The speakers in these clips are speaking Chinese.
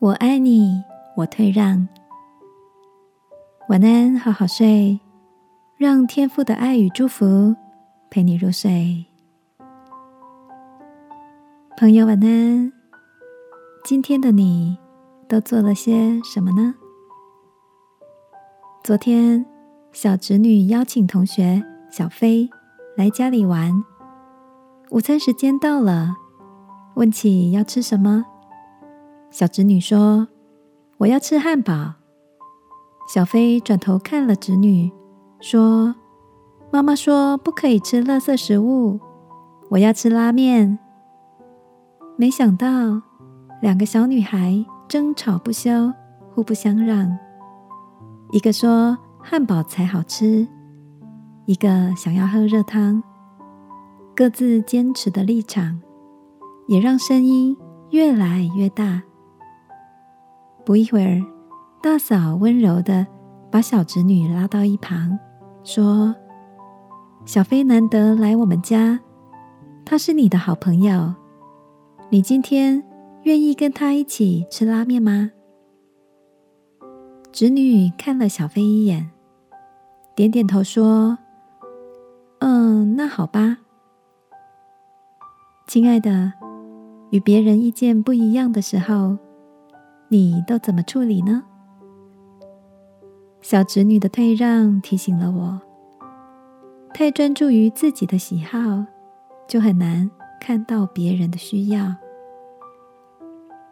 我爱你，我退让。晚安，好好睡，让天父的爱与祝福陪你入睡。朋友，晚安。今天的你都做了些什么呢？昨天，小侄女邀请同学小飞来家里玩。午餐时间到了，问起要吃什么。小侄女说：“我要吃汉堡。”小飞转头看了侄女，说：“妈妈说不可以吃垃圾食物，我要吃拉面。”没想到，两个小女孩争吵不休，互不相让。一个说汉堡才好吃，一个想要喝热汤。各自坚持的立场，也让声音越来越大。不一会儿，大嫂温柔的把小侄女拉到一旁，说：“小飞难得来我们家，他是你的好朋友，你今天愿意跟他一起吃拉面吗？”侄女看了小飞一眼，点点头说：“嗯，那好吧。”亲爱的，与别人意见不一样的时候。你都怎么处理呢？小侄女的退让提醒了我：太专注于自己的喜好，就很难看到别人的需要。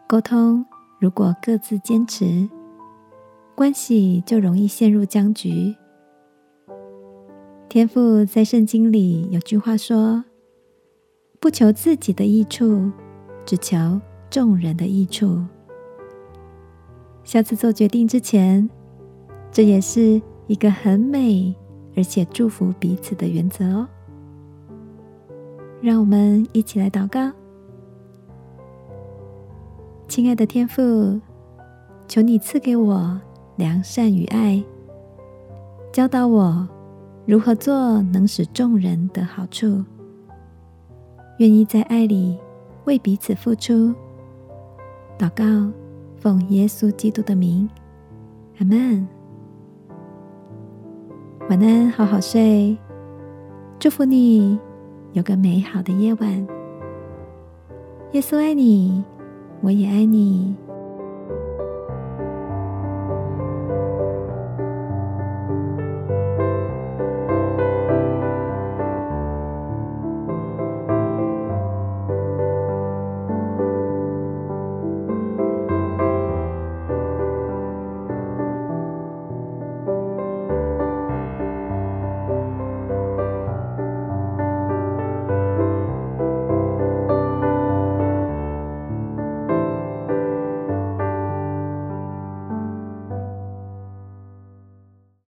沟通如果各自坚持，关系就容易陷入僵局。天父在圣经里有句话说：“不求自己的益处，只求众人的益处。”下次做决定之前，这也是一个很美而且祝福彼此的原则哦。让我们一起来祷告，亲爱的天父，求你赐给我良善与爱，教导我如何做能使众人得好处，愿意在爱里为彼此付出。祷告。奉耶稣基督的名，阿门。晚安，好好睡。祝福你有个美好的夜晚。耶稣爱你，我也爱你。